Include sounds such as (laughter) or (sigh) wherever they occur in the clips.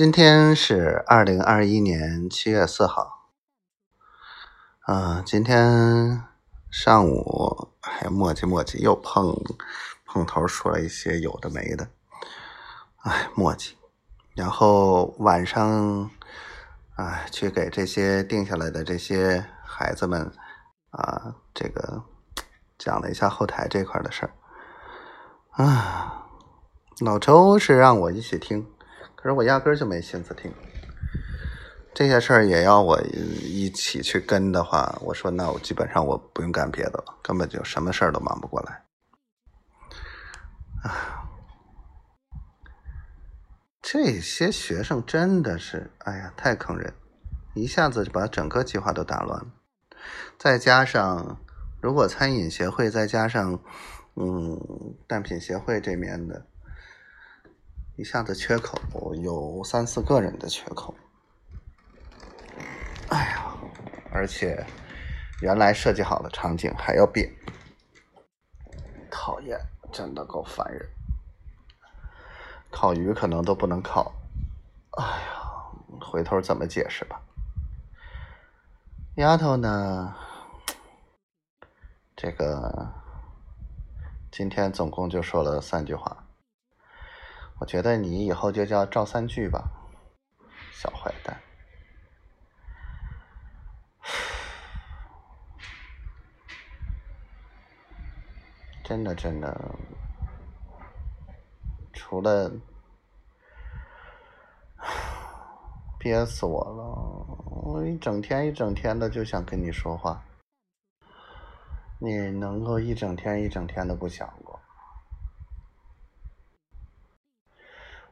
今天是二零二一年七月四号。嗯，今天上午还磨叽磨叽，又碰碰头说了一些有的没的，哎，磨叽。然后晚上，哎，去给这些定下来的这些孩子们啊，这个讲了一下后台这块的事儿。啊，老周是让我一起听。可是我压根儿就没心思听这些事儿，也要我一起去跟的话，我说那我基本上我不用干别的了，根本就什么事儿都忙不过来。啊，这些学生真的是，哎呀，太坑人，一下子就把整个计划都打乱了。再加上，如果餐饮协会再加上，嗯，蛋品协会这面的。一下子缺口有三四个人的缺口，哎呀，而且原来设计好的场景还要变，讨厌，真的够烦人。烤鱼可能都不能烤，哎呀，回头怎么解释吧？丫头呢？这个今天总共就说了三句话。我觉得你以后就叫赵三句吧，小坏蛋。(sighs) 真的真的，除了 (sighs) 憋死我了，我一整天一整天的就想跟你说话，你能够一整天一整天的不想过？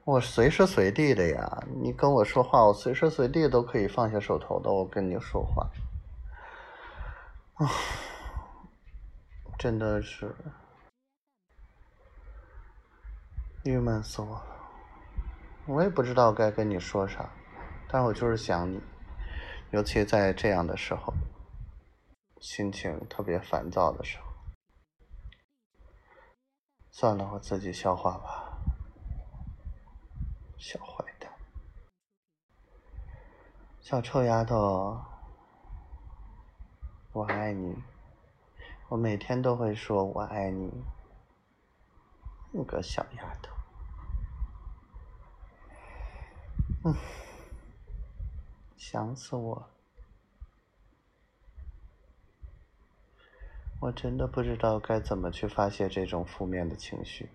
我随时随地的呀，你跟我说话，我随时随地都可以放下手头的，我跟你说话。啊，真的是郁闷死我了。我也不知道该跟你说啥，但我就是想你，尤其在这样的时候，心情特别烦躁的时候。算了，我自己消化吧。小坏蛋，小臭丫头，我爱你，我每天都会说我爱你，你个小丫头，嗯，想死我，我真的不知道该怎么去发泄这种负面的情绪。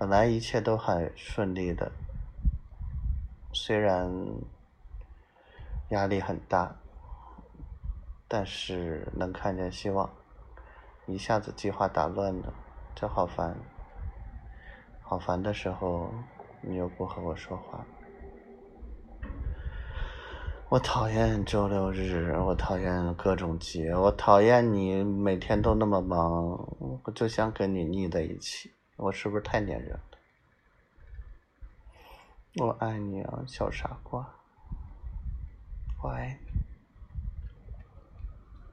本来一切都很顺利的，虽然压力很大，但是能看见希望。一下子计划打乱了，这好烦。好烦的时候，你又不和我说话。我讨厌周六日，我讨厌各种节，我讨厌你每天都那么忙，我就想跟你腻在一起。我是不是太粘人了？我爱你啊，小傻瓜，我爱你。